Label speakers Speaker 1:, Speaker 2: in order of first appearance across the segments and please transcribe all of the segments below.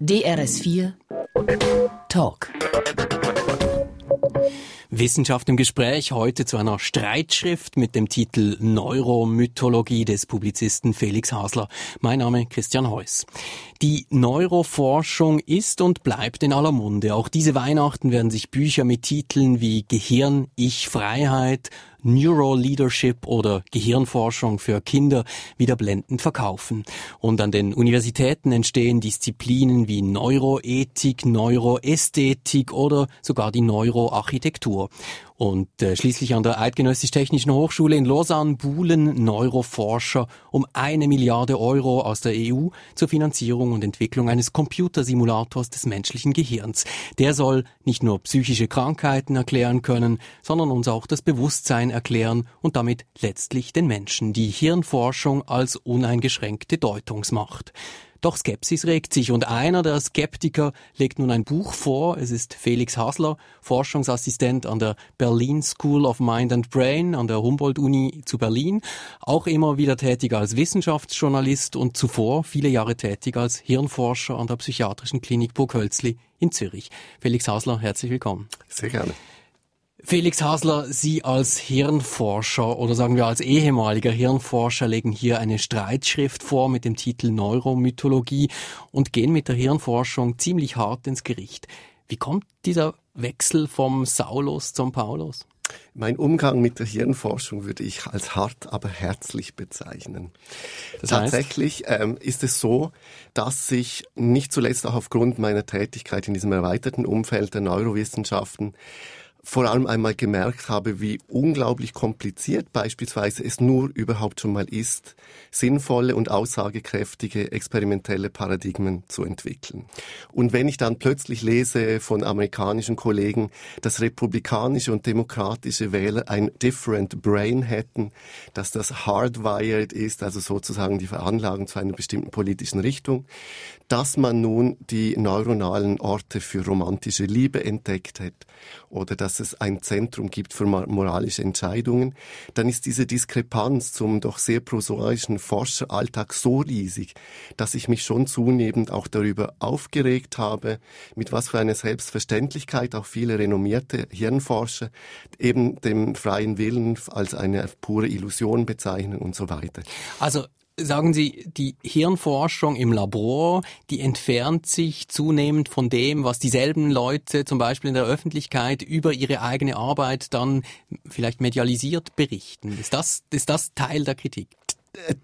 Speaker 1: DRS4 Talk. Wissenschaft im Gespräch heute zu einer Streitschrift mit dem Titel Neuromythologie des Publizisten Felix Hasler. Mein Name Christian Heuss. Die Neuroforschung ist und bleibt in aller Munde. Auch diese Weihnachten werden sich Bücher mit Titeln wie Gehirn, Ich, Freiheit, Neuroleadership oder Gehirnforschung für Kinder wieder blendend verkaufen. Und an den Universitäten entstehen Disziplinen wie Neuroethik, Neuroästhetik oder sogar die Neuroarchitektur. Und äh, schließlich an der Eidgenössisch-Technischen Hochschule in Lausanne buhlen Neuroforscher um eine Milliarde Euro aus der EU zur Finanzierung und Entwicklung eines Computersimulators des menschlichen Gehirns. Der soll nicht nur psychische Krankheiten erklären können, sondern uns auch das Bewusstsein erklären und damit letztlich den Menschen die Hirnforschung als uneingeschränkte Deutungsmacht. Doch Skepsis regt sich und einer der Skeptiker legt nun ein Buch vor. Es ist Felix Hasler, Forschungsassistent an der Berlin School of Mind and Brain an der Humboldt-Uni zu Berlin, auch immer wieder tätig als Wissenschaftsjournalist und zuvor viele Jahre tätig als Hirnforscher an der Psychiatrischen Klinik Burghölzli in Zürich. Felix Hasler, herzlich willkommen.
Speaker 2: Sehr gerne.
Speaker 1: Felix Hasler, Sie als Hirnforscher oder sagen wir als ehemaliger Hirnforscher legen hier eine Streitschrift vor mit dem Titel Neuromythologie und gehen mit der Hirnforschung ziemlich hart ins Gericht. Wie kommt dieser Wechsel vom Saulus zum Paulus?
Speaker 2: Mein Umgang mit der Hirnforschung würde ich als hart, aber herzlich bezeichnen. Das Tatsächlich ähm, ist es so, dass ich nicht zuletzt auch aufgrund meiner Tätigkeit in diesem erweiterten Umfeld der Neurowissenschaften vor allem einmal gemerkt habe, wie unglaublich kompliziert beispielsweise es nur überhaupt schon mal ist, sinnvolle und aussagekräftige experimentelle Paradigmen zu entwickeln. Und wenn ich dann plötzlich lese von amerikanischen Kollegen, dass republikanische und demokratische Wähler ein different brain hätten, dass das hardwired ist, also sozusagen die Veranlagung zu einer bestimmten politischen Richtung, dass man nun die neuronalen Orte für romantische Liebe entdeckt hat oder dass es ein Zentrum gibt für moralische Entscheidungen, dann ist diese Diskrepanz zum doch sehr prosaischen Forscheralltag so riesig, dass ich mich schon zunehmend auch darüber aufgeregt habe, mit was für einer Selbstverständlichkeit auch viele renommierte Hirnforscher eben dem freien Willen als eine pure Illusion bezeichnen und so weiter.
Speaker 1: Also sagen Sie, die Hirnforschung im Labor, die entfernt sich zunehmend von dem, was dieselben Leute zum Beispiel in der Öffentlichkeit über ihre eigene Arbeit dann vielleicht medialisiert berichten. Ist das, ist das Teil der Kritik?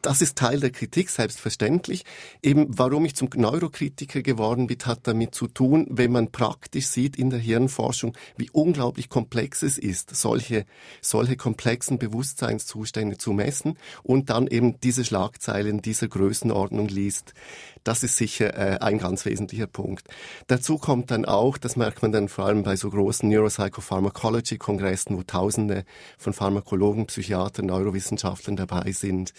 Speaker 2: Das ist Teil der Kritik, selbstverständlich. Eben, warum ich zum Neurokritiker geworden bin, hat damit zu tun, wenn man praktisch sieht in der Hirnforschung, wie unglaublich komplex es ist, solche, solche komplexen Bewusstseinszustände zu messen und dann eben diese Schlagzeilen dieser Größenordnung liest. Das ist sicher äh, ein ganz wesentlicher Punkt. Dazu kommt dann auch, das merkt man dann vor allem bei so großen Neuropsychopharmacology-Kongressen, wo Tausende von Pharmakologen, Psychiatern, Neurowissenschaftlern dabei sind,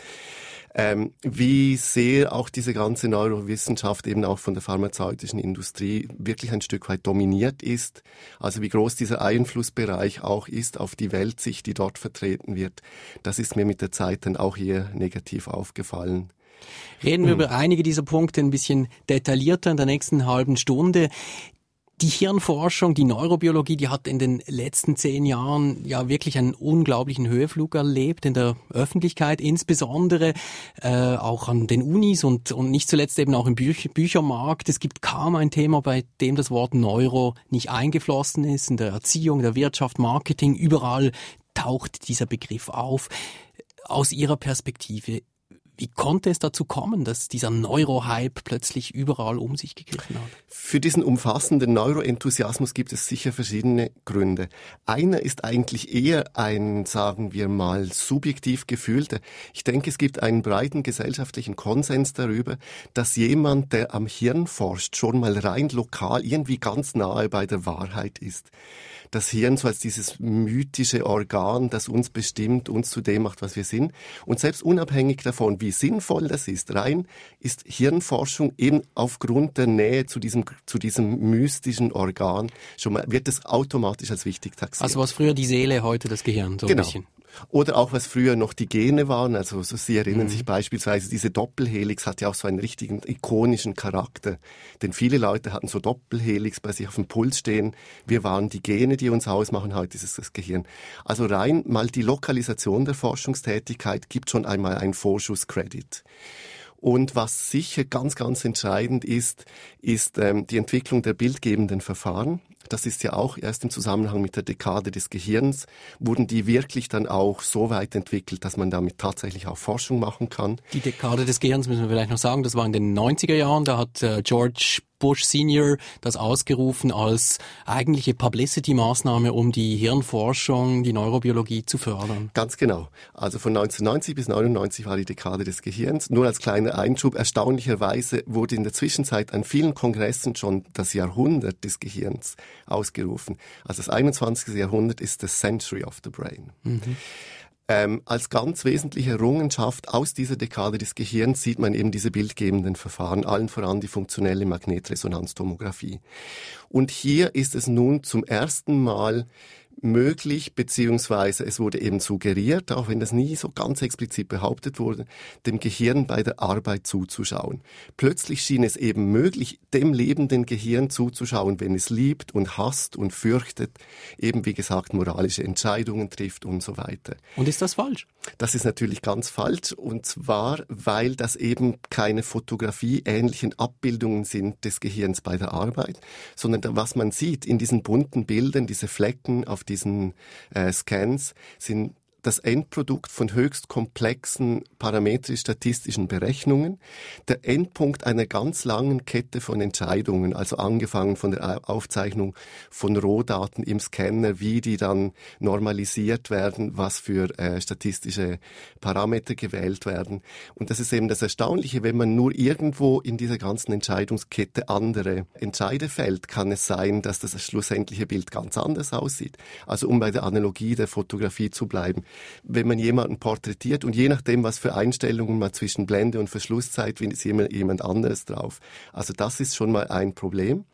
Speaker 2: ähm, wie sehr auch diese ganze Neurowissenschaft eben auch von der pharmazeutischen Industrie wirklich ein Stück weit dominiert ist. Also wie groß dieser Einflussbereich auch ist auf die Weltsicht, die dort vertreten wird, das ist mir mit der Zeit dann auch eher negativ aufgefallen.
Speaker 1: Reden wir hm. über einige dieser Punkte ein bisschen detaillierter in der nächsten halben Stunde. Die Hirnforschung, die Neurobiologie, die hat in den letzten zehn Jahren ja wirklich einen unglaublichen Höheflug erlebt in der Öffentlichkeit, insbesondere äh, auch an den Unis und, und nicht zuletzt eben auch im Büch Büchermarkt. Es gibt kaum ein Thema, bei dem das Wort Neuro nicht eingeflossen ist, in der Erziehung, der Wirtschaft, Marketing, überall taucht dieser Begriff auf. Aus Ihrer Perspektive, wie konnte es dazu kommen, dass dieser Neurohype plötzlich überall um sich gegriffen hat?
Speaker 2: Für diesen umfassenden Neuroenthusiasmus gibt es sicher verschiedene Gründe. Einer ist eigentlich eher ein, sagen wir mal, subjektiv gefühlter. Ich denke, es gibt einen breiten gesellschaftlichen Konsens darüber, dass jemand, der am Hirn forscht, schon mal rein lokal irgendwie ganz nahe bei der Wahrheit ist das Hirn so als dieses mythische Organ, das uns bestimmt, uns zu dem macht, was wir sind. Und selbst unabhängig davon, wie sinnvoll das ist, rein ist Hirnforschung eben aufgrund der Nähe zu diesem, zu diesem mystischen Organ schon mal, wird es automatisch als wichtig taxiert.
Speaker 1: Also was früher die Seele, heute das Gehirn, so
Speaker 2: genau.
Speaker 1: ein bisschen.
Speaker 2: Oder auch was früher noch die Gene waren. Also so Sie erinnern mhm. sich beispielsweise, diese Doppelhelix hat ja auch so einen richtigen ikonischen Charakter. Denn viele Leute hatten so Doppelhelix bei sich auf dem Puls stehen. Wir waren die Gene, die uns ausmachen. Heute ist es das Gehirn. Also rein mal die Lokalisation der Forschungstätigkeit gibt schon einmal einen Vorschusskredit. Und was sicher ganz, ganz entscheidend ist, ist ähm, die Entwicklung der bildgebenden Verfahren. Das ist ja auch erst im Zusammenhang mit der Dekade des Gehirns, wurden die wirklich dann auch so weit entwickelt, dass man damit tatsächlich auch Forschung machen kann.
Speaker 1: Die Dekade des Gehirns müssen wir vielleicht noch sagen, das war in den 90er Jahren, da hat äh, George Bush Senior das ausgerufen als eigentliche Publicity-Maßnahme, um die Hirnforschung, die Neurobiologie zu fördern.
Speaker 2: Ganz genau. Also von 1990 bis 99 war die Dekade des Gehirns. Nur als kleiner Einschub, erstaunlicherweise wurde in der Zwischenzeit an vielen Kongressen schon das Jahrhundert des Gehirns ausgerufen. Also das 21. Jahrhundert ist the Century of the Brain. Mhm. Ähm, als ganz wesentliche Errungenschaft aus dieser Dekade des Gehirns sieht man eben diese bildgebenden Verfahren, allen voran die funktionelle Magnetresonanztomographie. Und hier ist es nun zum ersten Mal möglich, beziehungsweise es wurde eben suggeriert, auch wenn das nie so ganz explizit behauptet wurde, dem Gehirn bei der Arbeit zuzuschauen. Plötzlich schien es eben möglich, dem lebenden Gehirn zuzuschauen, wenn es liebt und hasst und fürchtet, eben wie gesagt moralische Entscheidungen trifft und so weiter.
Speaker 1: Und ist das falsch?
Speaker 2: Das ist natürlich ganz falsch und zwar, weil das eben keine Fotografie-ähnlichen Abbildungen sind des Gehirns bei der Arbeit, sondern was man sieht in diesen bunten Bildern, diese Flecken auf diesen äh, Scans sind das Endprodukt von höchst komplexen parametrisch-statistischen Berechnungen, der Endpunkt einer ganz langen Kette von Entscheidungen, also angefangen von der Aufzeichnung von Rohdaten im Scanner, wie die dann normalisiert werden, was für äh, statistische Parameter gewählt werden. Und das ist eben das Erstaunliche, wenn man nur irgendwo in dieser ganzen Entscheidungskette andere Entscheide fällt, kann es sein, dass das schlussendliche Bild ganz anders aussieht. Also um bei der Analogie der Fotografie zu bleiben, wenn man jemanden porträtiert und je nachdem, was für Einstellungen man zwischen Blende und Verschlusszeit, ist jemand anderes drauf. Also das ist schon mal ein Problem.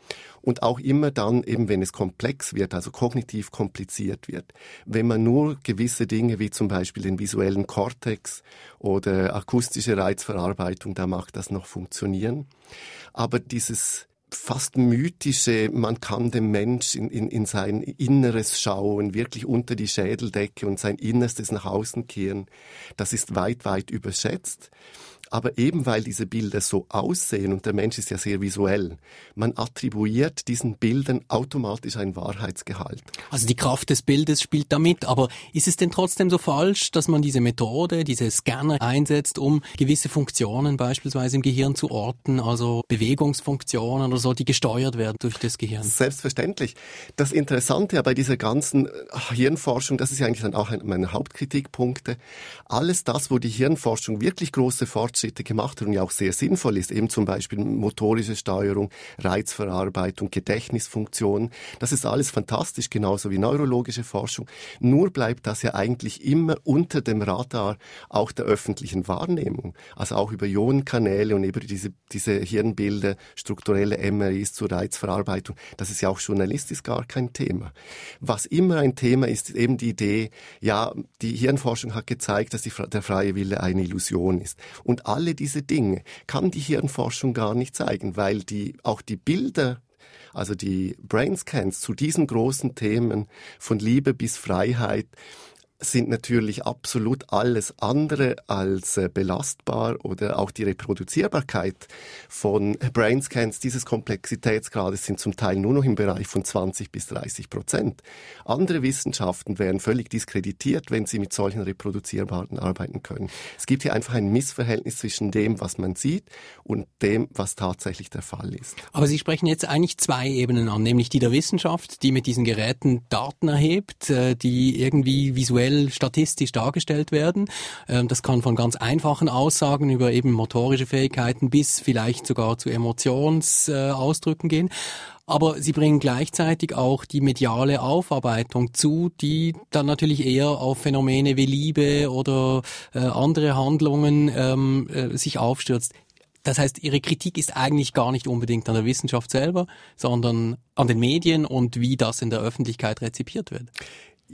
Speaker 2: Und auch immer dann, eben wenn es komplex wird, also kognitiv kompliziert wird. Wenn man nur gewisse Dinge wie zum Beispiel den visuellen Kortex oder akustische Reizverarbeitung, da macht das noch funktionieren. Aber dieses fast mythische, man kann dem Mensch in, in, in sein Inneres schauen, wirklich unter die Schädeldecke und sein Innerstes nach außen kehren, das ist weit, weit überschätzt. Aber eben weil diese Bilder so aussehen und der Mensch ist ja sehr visuell, man attribuiert diesen Bildern automatisch ein Wahrheitsgehalt.
Speaker 1: Also die Kraft des Bildes spielt damit, aber ist es denn trotzdem so falsch, dass man diese Methode, diese Scanner einsetzt, um gewisse Funktionen beispielsweise im Gehirn zu orten, also Bewegungsfunktionen oder so, die gesteuert werden durch das Gehirn?
Speaker 2: Selbstverständlich. Das Interessante ja bei dieser ganzen Hirnforschung, das ist ja eigentlich dann auch einer meiner Hauptkritikpunkte, alles das, wo die Hirnforschung wirklich große Fortschritte Fortschritte gemacht hat und ja auch sehr sinnvoll ist, eben zum Beispiel motorische Steuerung, Reizverarbeitung, Gedächtnisfunktion. Das ist alles fantastisch, genauso wie neurologische Forschung. Nur bleibt das ja eigentlich immer unter dem Radar auch der öffentlichen Wahrnehmung. Also auch über Ionenkanäle und über diese, diese Hirnbilder, strukturelle MRIs zur Reizverarbeitung. Das ist ja auch journalistisch gar kein Thema. Was immer ein Thema ist, ist eben die Idee, ja, die Hirnforschung hat gezeigt, dass die, der freie Wille eine Illusion ist. Und alle diese Dinge kann die Hirnforschung gar nicht zeigen, weil die, auch die Bilder also die Brainscans zu diesen großen Themen von Liebe bis Freiheit sind natürlich absolut alles andere als äh, belastbar oder auch die Reproduzierbarkeit von Brainscans dieses Komplexitätsgrades sind zum Teil nur noch im Bereich von 20 bis 30 Prozent. Andere Wissenschaften wären völlig diskreditiert, wenn sie mit solchen reproduzierbaren arbeiten können. Es gibt hier einfach ein Missverhältnis zwischen dem, was man sieht und dem, was tatsächlich der Fall ist.
Speaker 1: Aber Sie sprechen jetzt eigentlich zwei Ebenen an, nämlich die der Wissenschaft, die mit diesen Geräten Daten erhebt, äh, die irgendwie visuell visuell statistisch dargestellt werden. Ähm, das kann von ganz einfachen Aussagen über eben motorische Fähigkeiten bis vielleicht sogar zu Emotionsausdrücken gehen. Aber sie bringen gleichzeitig auch die mediale Aufarbeitung zu, die dann natürlich eher auf Phänomene wie Liebe oder äh, andere Handlungen ähm, äh, sich aufstürzt. Das heißt, Ihre Kritik ist eigentlich gar nicht unbedingt an der Wissenschaft selber, sondern an den Medien und wie das in der Öffentlichkeit rezipiert wird.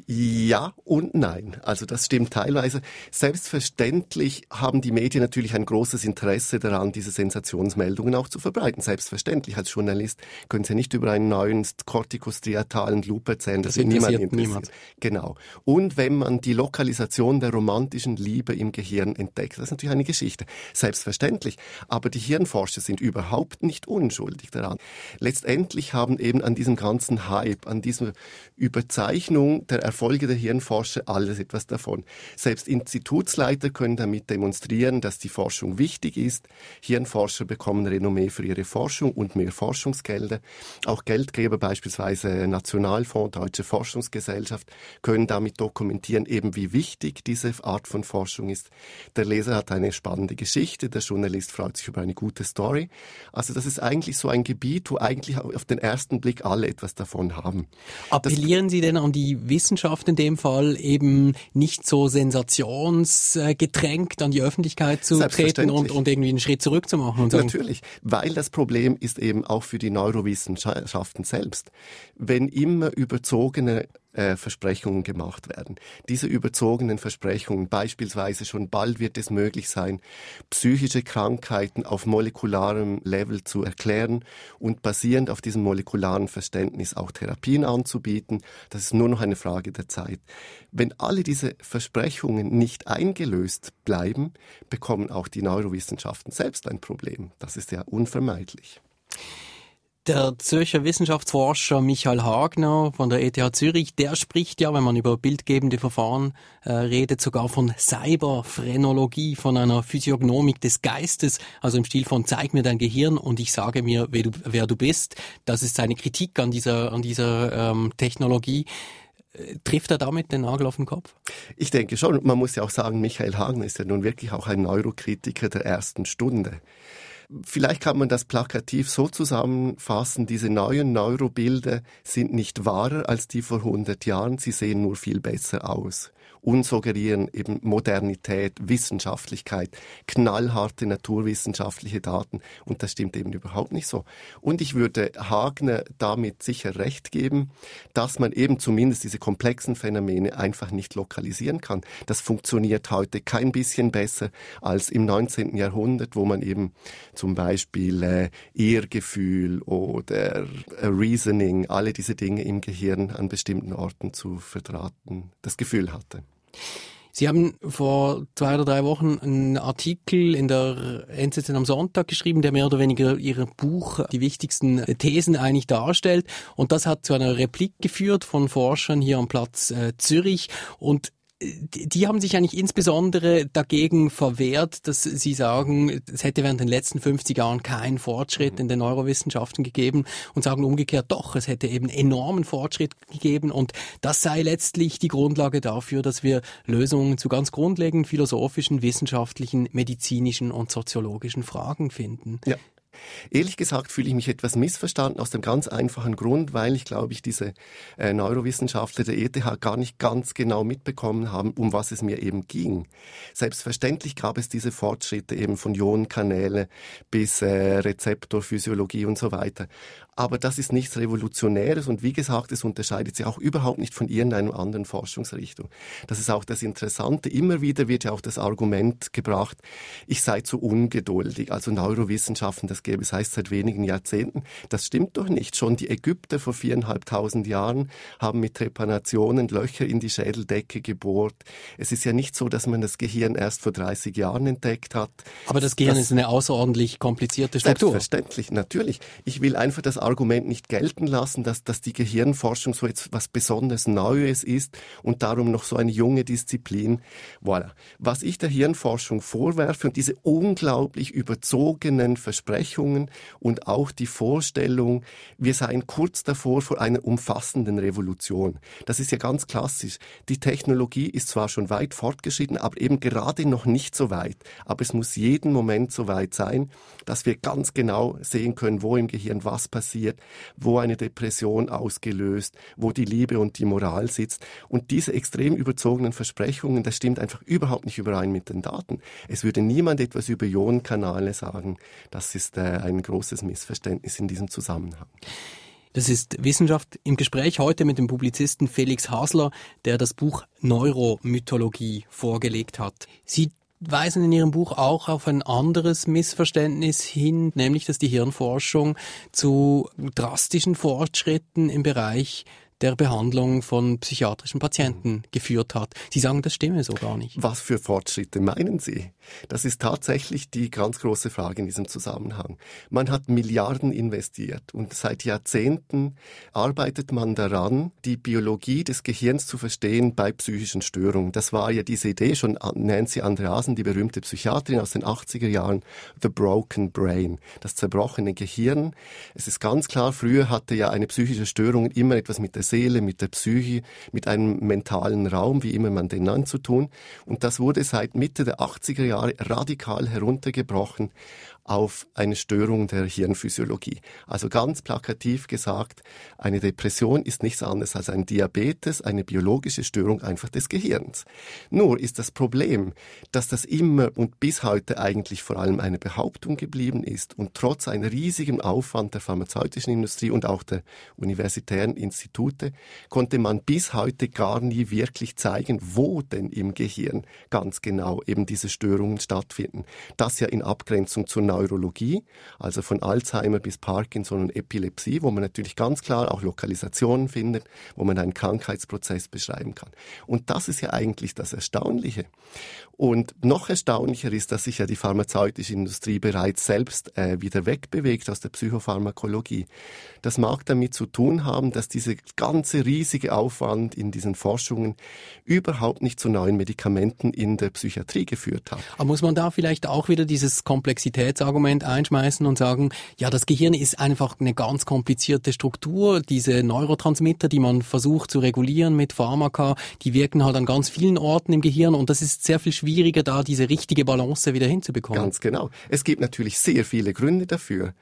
Speaker 2: Ja und nein. Also das stimmt teilweise. Selbstverständlich haben die Medien natürlich ein großes Interesse daran, diese Sensationsmeldungen auch zu verbreiten. Selbstverständlich. Als Journalist können Sie nicht über einen neuen kortikostriatalen Loop erzählen. Das, das interessiert niemand interessiert. Niemand. Genau. Und wenn man die Lokalisation der romantischen Liebe im Gehirn entdeckt, das ist natürlich eine Geschichte. Selbstverständlich. Aber die Hirnforscher sind überhaupt nicht unschuldig daran. Letztendlich haben eben an diesem ganzen Hype, an dieser Überzeichnung der Erfolge der Hirnforscher alles etwas davon. Selbst Institutsleiter können damit demonstrieren, dass die Forschung wichtig ist. Hirnforscher bekommen Renommee für ihre Forschung und mehr Forschungsgelder. Auch Geldgeber, beispielsweise Nationalfonds, Deutsche Forschungsgesellschaft, können damit dokumentieren, eben wie wichtig diese Art von Forschung ist. Der Leser hat eine spannende Geschichte, der Journalist freut sich über eine gute Story. Also das ist eigentlich so ein Gebiet, wo eigentlich auf den ersten Blick alle etwas davon haben.
Speaker 1: Appellieren das, Sie denn an die Wissenschaft Wissenschaft in dem Fall eben nicht so sensationsgetränkt an die Öffentlichkeit zu treten und, und irgendwie einen Schritt zurück zu machen. Und
Speaker 2: sagen, Natürlich, weil das Problem ist eben auch für die Neurowissenschaften selbst. Wenn immer überzogene äh, Versprechungen gemacht werden. Diese überzogenen Versprechungen, beispielsweise schon bald wird es möglich sein, psychische Krankheiten auf molekularem Level zu erklären und basierend auf diesem molekularen Verständnis auch Therapien anzubieten. Das ist nur noch eine Frage der Zeit. Wenn alle diese Versprechungen nicht eingelöst bleiben, bekommen auch die Neurowissenschaften selbst ein Problem. Das ist ja unvermeidlich.
Speaker 1: Der Zürcher Wissenschaftsforscher Michael Hagner von der ETH Zürich, der spricht ja, wenn man über bildgebende Verfahren äh, redet, sogar von Cyberphrenologie, von einer Physiognomik des Geistes, also im Stil von zeig mir dein Gehirn und ich sage mir, wer du, wer du bist. Das ist seine Kritik an dieser, an dieser ähm, Technologie. Äh, trifft er damit den Nagel auf den Kopf?
Speaker 2: Ich denke schon. Man muss ja auch sagen, Michael Hagner ist ja nun wirklich auch ein Neurokritiker der ersten Stunde. Vielleicht kann man das plakativ so zusammenfassen, diese neuen Neurobilder sind nicht wahrer als die vor 100 Jahren, sie sehen nur viel besser aus und suggerieren eben Modernität, Wissenschaftlichkeit, knallharte naturwissenschaftliche Daten. Und das stimmt eben überhaupt nicht so. Und ich würde Hagner damit sicher recht geben, dass man eben zumindest diese komplexen Phänomene einfach nicht lokalisieren kann. Das funktioniert heute kein bisschen besser als im 19. Jahrhundert, wo man eben zum Beispiel äh, Ehrgefühl oder äh, Reasoning, alle diese Dinge im Gehirn an bestimmten Orten zu verdrahten, das Gefühl hatte.
Speaker 1: Sie haben vor zwei oder drei Wochen einen Artikel in der NZZ am Sonntag geschrieben, der mehr oder weniger Ihr Buch die wichtigsten Thesen eigentlich darstellt. Und das hat zu einer Replik geführt von Forschern hier am Platz äh, Zürich. Und die haben sich eigentlich insbesondere dagegen verwehrt, dass sie sagen, es hätte während den letzten 50 Jahren keinen Fortschritt in den Neurowissenschaften gegeben und sagen umgekehrt doch, es hätte eben enormen Fortschritt gegeben und das sei letztlich die Grundlage dafür, dass wir Lösungen zu ganz grundlegenden philosophischen, wissenschaftlichen, medizinischen und soziologischen Fragen finden.
Speaker 2: Ja. Ehrlich gesagt fühle ich mich etwas missverstanden aus dem ganz einfachen Grund, weil ich glaube ich diese äh, Neurowissenschaftler der ETH gar nicht ganz genau mitbekommen haben, um was es mir eben ging. Selbstverständlich gab es diese Fortschritte eben von Ionenkanäle bis äh, Rezeptorphysiologie und so weiter aber das ist nichts Revolutionäres und wie gesagt, es unterscheidet sich auch überhaupt nicht von irgendeiner anderen Forschungsrichtung. Das ist auch das Interessante. Immer wieder wird ja auch das Argument gebracht, ich sei zu ungeduldig. Also Neurowissenschaften, das gäbe es heißt seit wenigen Jahrzehnten. Das stimmt doch nicht. Schon die Ägypter vor viereinhalbtausend Jahren haben mit Trepanationen Löcher in die Schädeldecke gebohrt. Es ist ja nicht so, dass man das Gehirn erst vor 30 Jahren entdeckt hat.
Speaker 1: Aber das Gehirn das, ist eine außerordentlich komplizierte Struktur.
Speaker 2: Selbstverständlich, natürlich. Ich will einfach das Argument nicht gelten lassen, dass, dass die Gehirnforschung so etwas besonders Neues ist und darum noch so eine junge Disziplin. Voilà. Was ich der Hirnforschung vorwerfe und diese unglaublich überzogenen Versprechungen und auch die Vorstellung, wir seien kurz davor vor einer umfassenden Revolution. Das ist ja ganz klassisch. Die Technologie ist zwar schon weit fortgeschritten, aber eben gerade noch nicht so weit. Aber es muss jeden Moment so weit sein, dass wir ganz genau sehen können, wo im Gehirn was passiert wo eine Depression ausgelöst, wo die Liebe und die Moral sitzt. Und diese extrem überzogenen Versprechungen, das stimmt einfach überhaupt nicht überein mit den Daten. Es würde niemand etwas über Ionenkanale sagen. Das ist äh, ein großes Missverständnis in diesem Zusammenhang.
Speaker 1: Das ist Wissenschaft im Gespräch heute mit dem Publizisten Felix Hasler, der das Buch Neuromythologie vorgelegt hat. Sie weisen in Ihrem Buch auch auf ein anderes Missverständnis hin, nämlich dass die Hirnforschung zu drastischen Fortschritten im Bereich der Behandlung von psychiatrischen Patienten geführt hat. Sie sagen, das stimme so gar nicht.
Speaker 2: Was für Fortschritte meinen Sie? Das ist tatsächlich die ganz große Frage in diesem Zusammenhang. Man hat Milliarden investiert und seit Jahrzehnten arbeitet man daran, die Biologie des Gehirns zu verstehen bei psychischen Störungen. Das war ja diese Idee schon Nancy Andreasen, die berühmte Psychiaterin aus den 80er Jahren, The Broken Brain, das zerbrochene Gehirn. Es ist ganz klar, früher hatte ja eine psychische Störung immer etwas mit der Seele, mit der Psyche, mit einem mentalen Raum, wie immer man den nennt, zu tun. Und das wurde seit Mitte der 80er Jahre radikal heruntergebrochen auf eine Störung der Hirnphysiologie. Also ganz plakativ gesagt, eine Depression ist nichts anderes als ein Diabetes, eine biologische Störung einfach des Gehirns. Nur ist das Problem, dass das immer und bis heute eigentlich vor allem eine Behauptung geblieben ist und trotz einem riesigen Aufwand der pharmazeutischen Industrie und auch der universitären Institute konnte man bis heute gar nie wirklich zeigen, wo denn im Gehirn ganz genau eben diese Störungen stattfinden. Das ja in Abgrenzung zur Neurologie, also von Alzheimer bis Parkinson und Epilepsie, wo man natürlich ganz klar auch Lokalisationen findet, wo man einen Krankheitsprozess beschreiben kann. Und das ist ja eigentlich das Erstaunliche. Und noch erstaunlicher ist, dass sich ja die pharmazeutische Industrie bereits selbst äh, wieder wegbewegt aus der Psychopharmakologie. Das mag damit zu tun haben, dass dieser ganze riesige Aufwand in diesen Forschungen überhaupt nicht zu neuen Medikamenten in der Psychiatrie geführt hat.
Speaker 1: Aber muss man da vielleicht auch wieder dieses Komplexitätsargument einschmeißen und sagen, ja, das Gehirn ist einfach eine ganz komplizierte Struktur. Diese Neurotransmitter, die man versucht zu regulieren mit Pharmaka, die wirken halt an ganz vielen Orten im Gehirn und das ist sehr viel schwieriger, da diese richtige Balance wieder hinzubekommen.
Speaker 2: Ganz genau. Es gibt natürlich sehr viele Gründe dafür.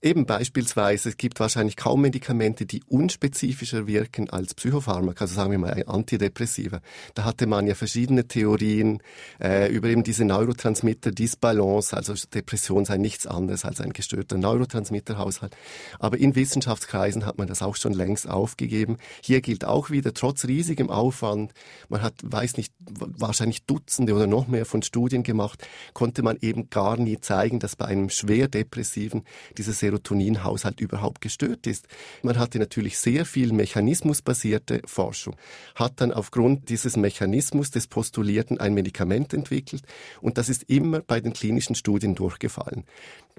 Speaker 2: Eben beispielsweise, es gibt wahrscheinlich kaum Medikamente, die unspezifischer wirken als Psychopharmaka, also sagen wir mal Antidepressiva. Da hatte man ja verschiedene Theorien äh, über eben diese Neurotransmitter-Disbalance, also Depression sei nichts anderes als ein gestörter Neurotransmitterhaushalt. Aber in Wissenschaftskreisen hat man das auch schon längst aufgegeben. Hier gilt auch wieder, trotz riesigem Aufwand, man hat, weiß nicht, wahrscheinlich Dutzende oder noch mehr von Studien gemacht, konnte man eben gar nie zeigen, dass bei einem schwer depressiven diese Serotoninhaushalt überhaupt gestört ist. Man hatte natürlich sehr viel mechanismusbasierte Forschung, hat dann aufgrund dieses Mechanismus des Postulierten ein Medikament entwickelt und das ist immer bei den klinischen Studien durchgefallen.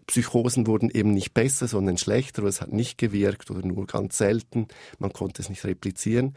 Speaker 2: Psychosen wurden eben nicht besser, sondern schlechter, oder es hat nicht gewirkt oder nur ganz selten. Man konnte es nicht replizieren.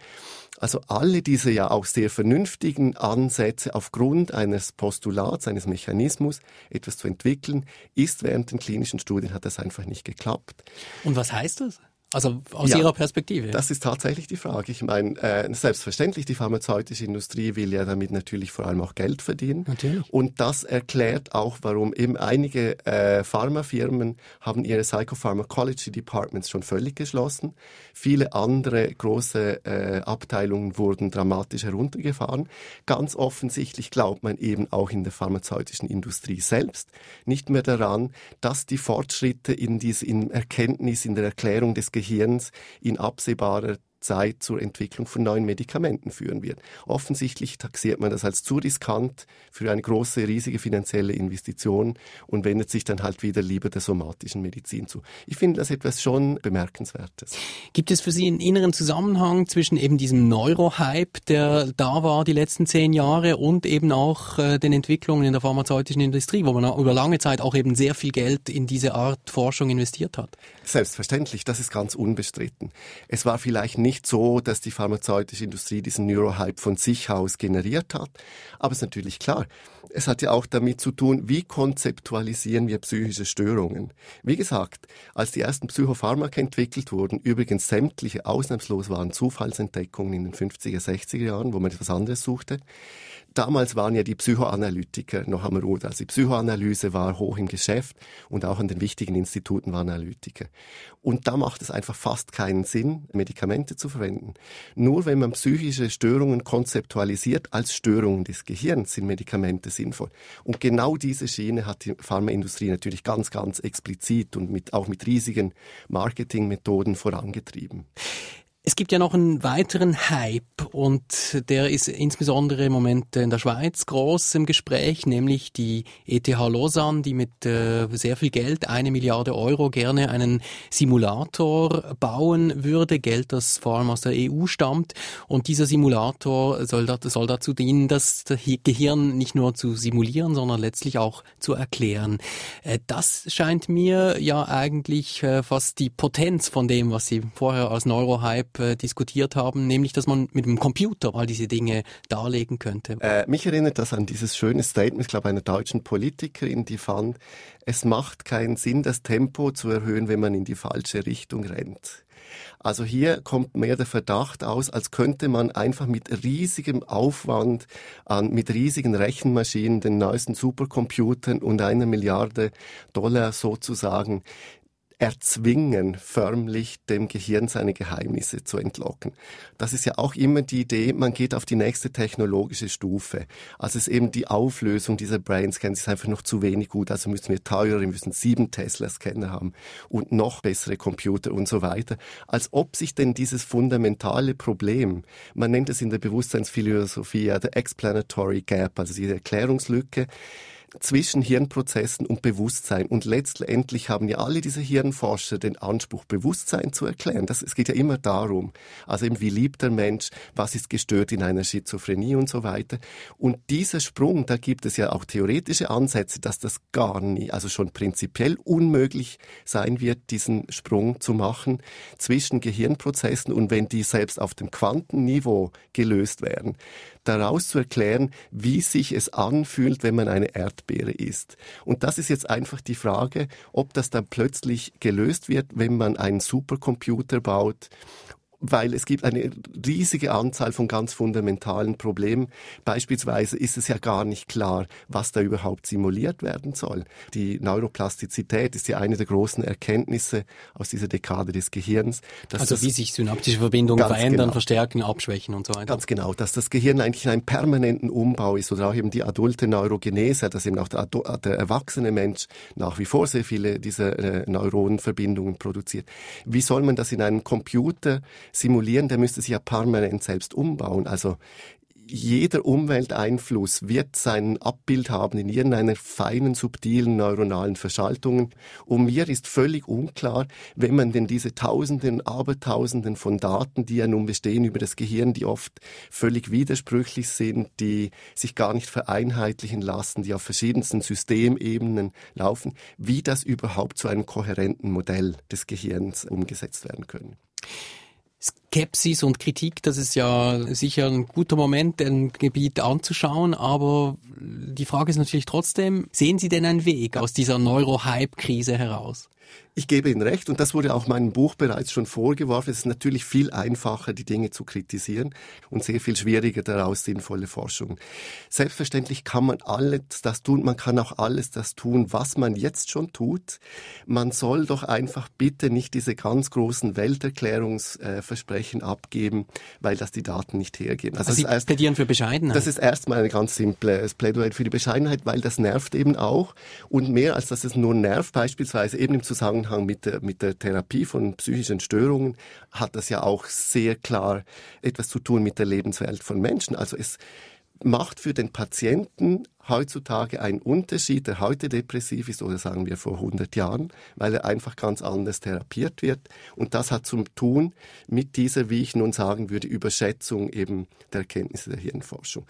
Speaker 2: Also alle diese ja auch sehr vernünftigen Ansätze aufgrund eines Postulats, eines Mechanismus etwas zu entwickeln, ist während den klinischen Studien hat das einfach nicht geklappt.
Speaker 1: Und was heißt das? Also aus ja, Ihrer Perspektive?
Speaker 2: Das ist tatsächlich die Frage. Ich meine, äh, selbstverständlich, die pharmazeutische Industrie will ja damit natürlich vor allem auch Geld verdienen.
Speaker 1: Natürlich.
Speaker 2: Und das erklärt auch, warum eben einige äh, Pharmafirmen haben ihre Psychopharmacology Departments schon völlig geschlossen. Viele andere große äh, Abteilungen wurden dramatisch heruntergefahren. Ganz offensichtlich glaubt man eben auch in der pharmazeutischen Industrie selbst nicht mehr daran, dass die Fortschritte in, dies, in Erkenntnis, in der Erklärung des Gehirns in absehbarer Zeit zur Entwicklung von neuen Medikamenten führen wird. Offensichtlich taxiert man das als zu riskant für eine große, riesige finanzielle Investition und wendet sich dann halt wieder lieber der somatischen Medizin zu. Ich finde das etwas schon Bemerkenswertes.
Speaker 1: Gibt es für Sie einen inneren Zusammenhang zwischen eben diesem Neurohype, der da war die letzten zehn Jahre und eben auch äh, den Entwicklungen in der pharmazeutischen Industrie, wo man über lange Zeit auch eben sehr viel Geld in diese Art Forschung investiert hat?
Speaker 2: Selbstverständlich, das ist ganz unbestritten. Es war vielleicht nicht nicht so, dass die pharmazeutische Industrie diesen Neurohype von sich aus generiert hat. Aber es ist natürlich klar, es hat ja auch damit zu tun, wie konzeptualisieren wir psychische Störungen. Wie gesagt, als die ersten Psychopharmaka entwickelt wurden, übrigens sämtliche ausnahmslos waren Zufallsentdeckungen in den 50er, 60er Jahren, wo man etwas anderes suchte, damals waren ja die Psychoanalytiker noch am Ruder. Also die Psychoanalyse war hoch im Geschäft und auch an den wichtigen Instituten waren Analytiker. Und da macht es einfach fast keinen Sinn, Medikamente zu verwenden. Nur wenn man psychische Störungen konzeptualisiert als Störungen des Gehirns, sind Medikamente sinnvoll. Und genau diese Schiene hat die Pharmaindustrie natürlich ganz, ganz explizit und mit, auch mit riesigen Marketingmethoden vorangetrieben.
Speaker 1: Es gibt ja noch einen weiteren Hype und der ist insbesondere im Moment in der Schweiz groß im Gespräch, nämlich die ETH Lausanne, die mit äh, sehr viel Geld, eine Milliarde Euro, gerne einen Simulator bauen würde, Geld, das vor allem aus der EU stammt. Und dieser Simulator soll, dazu dienen, das Gehirn nicht nur zu simulieren, sondern letztlich auch zu erklären. Äh, das scheint mir ja eigentlich äh, fast die Potenz von dem, was Sie vorher als Neurohype äh, diskutiert haben, nämlich, dass man mit dem Computer all diese Dinge darlegen könnte.
Speaker 2: Äh, mich erinnert das an dieses schöne Statement, ich glaube, einer deutschen Politikerin, die fand, es macht keinen Sinn, das Tempo zu erhöhen, wenn man in die falsche Richtung rennt. Also hier kommt mehr der Verdacht aus, als könnte man einfach mit riesigem Aufwand an, mit riesigen Rechenmaschinen, den neuesten Supercomputern und einer Milliarde Dollar sozusagen erzwingen, förmlich dem Gehirn seine Geheimnisse zu entlocken. Das ist ja auch immer die Idee, man geht auf die nächste technologische Stufe. Also es ist eben die Auflösung dieser Brainscans ist einfach noch zu wenig gut. Also müssen wir teurer, wir müssen sieben Tesla-Scanner haben und noch bessere Computer und so weiter. Als ob sich denn dieses fundamentale Problem, man nennt es in der Bewusstseinsphilosophie ja der Explanatory Gap, also diese Erklärungslücke, zwischen Hirnprozessen und Bewusstsein. Und letztendlich haben ja alle diese Hirnforscher den Anspruch, Bewusstsein zu erklären. Das, es geht ja immer darum, also eben wie liebt der Mensch, was ist gestört in einer Schizophrenie und so weiter. Und dieser Sprung, da gibt es ja auch theoretische Ansätze, dass das gar nie, also schon prinzipiell unmöglich sein wird, diesen Sprung zu machen zwischen Gehirnprozessen und wenn die selbst auf dem Quantenniveau gelöst werden, daraus zu erklären, wie sich es anfühlt, wenn man eine Erdbeere isst. Und das ist jetzt einfach die Frage, ob das dann plötzlich gelöst wird, wenn man einen Supercomputer baut weil es gibt eine riesige Anzahl von ganz fundamentalen Problemen. Beispielsweise ist es ja gar nicht klar, was da überhaupt simuliert werden soll. Die Neuroplastizität ist ja eine der großen Erkenntnisse aus dieser Dekade des Gehirns.
Speaker 1: also wie sich synaptische Verbindungen verändern, genau, verstärken, abschwächen und so weiter.
Speaker 2: Ganz genau, dass das Gehirn eigentlich in einem permanenten Umbau ist oder auch eben die adulte Neurogenese, dass eben auch der, der erwachsene Mensch nach wie vor sehr viele dieser äh, Neuronenverbindungen produziert. Wie soll man das in einem Computer simulieren, der müsste sich ja permanent selbst umbauen. Also jeder Umwelteinfluss wird sein Abbild haben in irgendeiner feinen, subtilen neuronalen Verschaltung. Und mir ist völlig unklar, wenn man denn diese Tausenden, Abertausenden von Daten, die ja nun bestehen über das Gehirn, die oft völlig widersprüchlich sind, die sich gar nicht vereinheitlichen lassen, die auf verschiedensten Systemebenen laufen, wie das überhaupt zu einem kohärenten Modell des Gehirns umgesetzt werden können.
Speaker 1: Skepsis und Kritik, das ist ja sicher ein guter Moment, ein Gebiet anzuschauen, aber die Frage ist natürlich trotzdem, sehen Sie denn einen Weg aus dieser Neuro-Hype-Krise heraus?
Speaker 2: Ich gebe Ihnen recht und das wurde auch meinem Buch bereits schon vorgeworfen. Es ist natürlich viel einfacher, die Dinge zu kritisieren und sehr viel schwieriger, daraus sinnvolle Forschung. Selbstverständlich kann man alles das tun, man kann auch alles das tun, was man jetzt schon tut. Man soll doch einfach bitte nicht diese ganz großen Welterklärungsversprechen abgeben, weil das die Daten nicht hergeben.
Speaker 1: Also, also Sie erst, plädieren für Bescheidenheit?
Speaker 2: Das ist erstmal eine ganz simple Plädoyer für die Bescheidenheit, weil das nervt eben auch und mehr als dass es nur nervt, beispielsweise eben im Zusammenhang Zusammenhang mit der, mit der Therapie von psychischen Störungen hat das ja auch sehr klar etwas zu tun mit der Lebenswelt von Menschen. Also es macht für den Patienten heutzutage einen Unterschied, der heute depressiv ist oder sagen wir vor 100 Jahren, weil er einfach ganz anders therapiert wird. Und das hat zu tun mit dieser, wie ich nun sagen würde, Überschätzung eben der Erkenntnisse der Hirnforschung.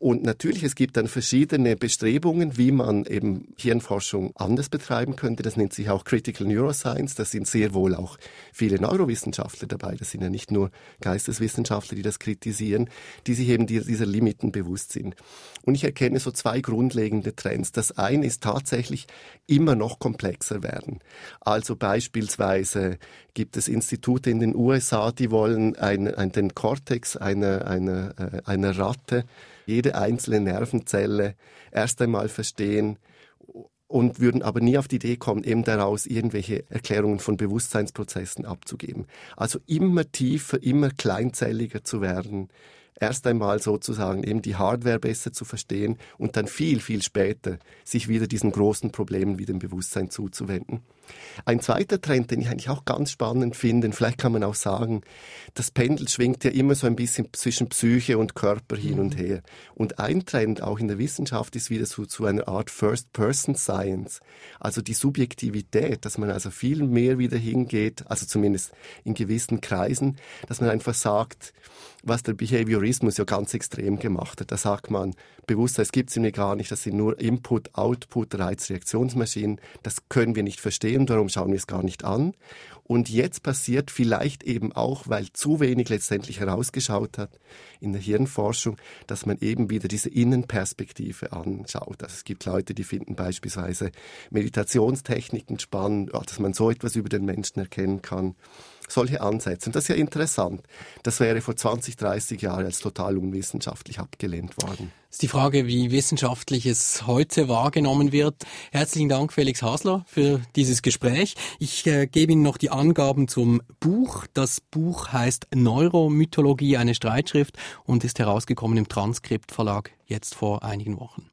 Speaker 2: Und natürlich, es gibt dann verschiedene Bestrebungen, wie man eben Hirnforschung anders betreiben könnte. Das nennt sich auch Critical Neuroscience. Da sind sehr wohl auch viele Neurowissenschaftler dabei. Das sind ja nicht nur Geisteswissenschaftler, die das kritisieren, die sich eben dieser Limiten bewusst sind. Und ich erkenne so zwei grundlegende Trends. Das eine ist tatsächlich immer noch komplexer werden. Also beispielsweise gibt es Institute in den USA, die wollen ein, ein, den Cortex einer, einer, äh, einer Ratte jede einzelne Nervenzelle erst einmal verstehen und würden aber nie auf die Idee kommen, eben daraus irgendwelche Erklärungen von Bewusstseinsprozessen abzugeben. Also immer tiefer, immer kleinzelliger zu werden, erst einmal sozusagen eben die Hardware besser zu verstehen und dann viel, viel später sich wieder diesen großen Problemen wie dem Bewusstsein zuzuwenden. Ein zweiter Trend, den ich eigentlich auch ganz spannend finde, vielleicht kann man auch sagen, das Pendel schwingt ja immer so ein bisschen zwischen Psyche und Körper hin mhm. und her. Und ein Trend auch in der Wissenschaft ist wieder so zu einer Art First-Person-Science. Also die Subjektivität, dass man also viel mehr wieder hingeht, also zumindest in gewissen Kreisen, dass man einfach sagt, was der Behaviorismus ja ganz extrem gemacht hat. Da sagt man, Bewusstsein gibt es mir gar nicht, das sind nur Input, Output, Reizreaktionsmaschinen, das können wir nicht verstehen, darum schauen wir es gar nicht an. Und jetzt passiert vielleicht eben auch, weil zu wenig letztendlich herausgeschaut hat in der Hirnforschung, dass man eben wieder diese Innenperspektive anschaut. Also es gibt Leute, die finden beispielsweise Meditationstechniken spannend, dass man so etwas über den Menschen erkennen kann solche Ansätze. Und das ist ja interessant. Das wäre vor 20, 30 Jahren als total unwissenschaftlich abgelehnt worden.
Speaker 1: Das ist die Frage, wie wissenschaftlich es heute wahrgenommen wird. Herzlichen Dank, Felix Hasler, für dieses Gespräch. Ich äh, gebe Ihnen noch die Angaben zum Buch. Das Buch heißt Neuromythologie, eine Streitschrift und ist herausgekommen im Transkript Verlag jetzt vor einigen Wochen.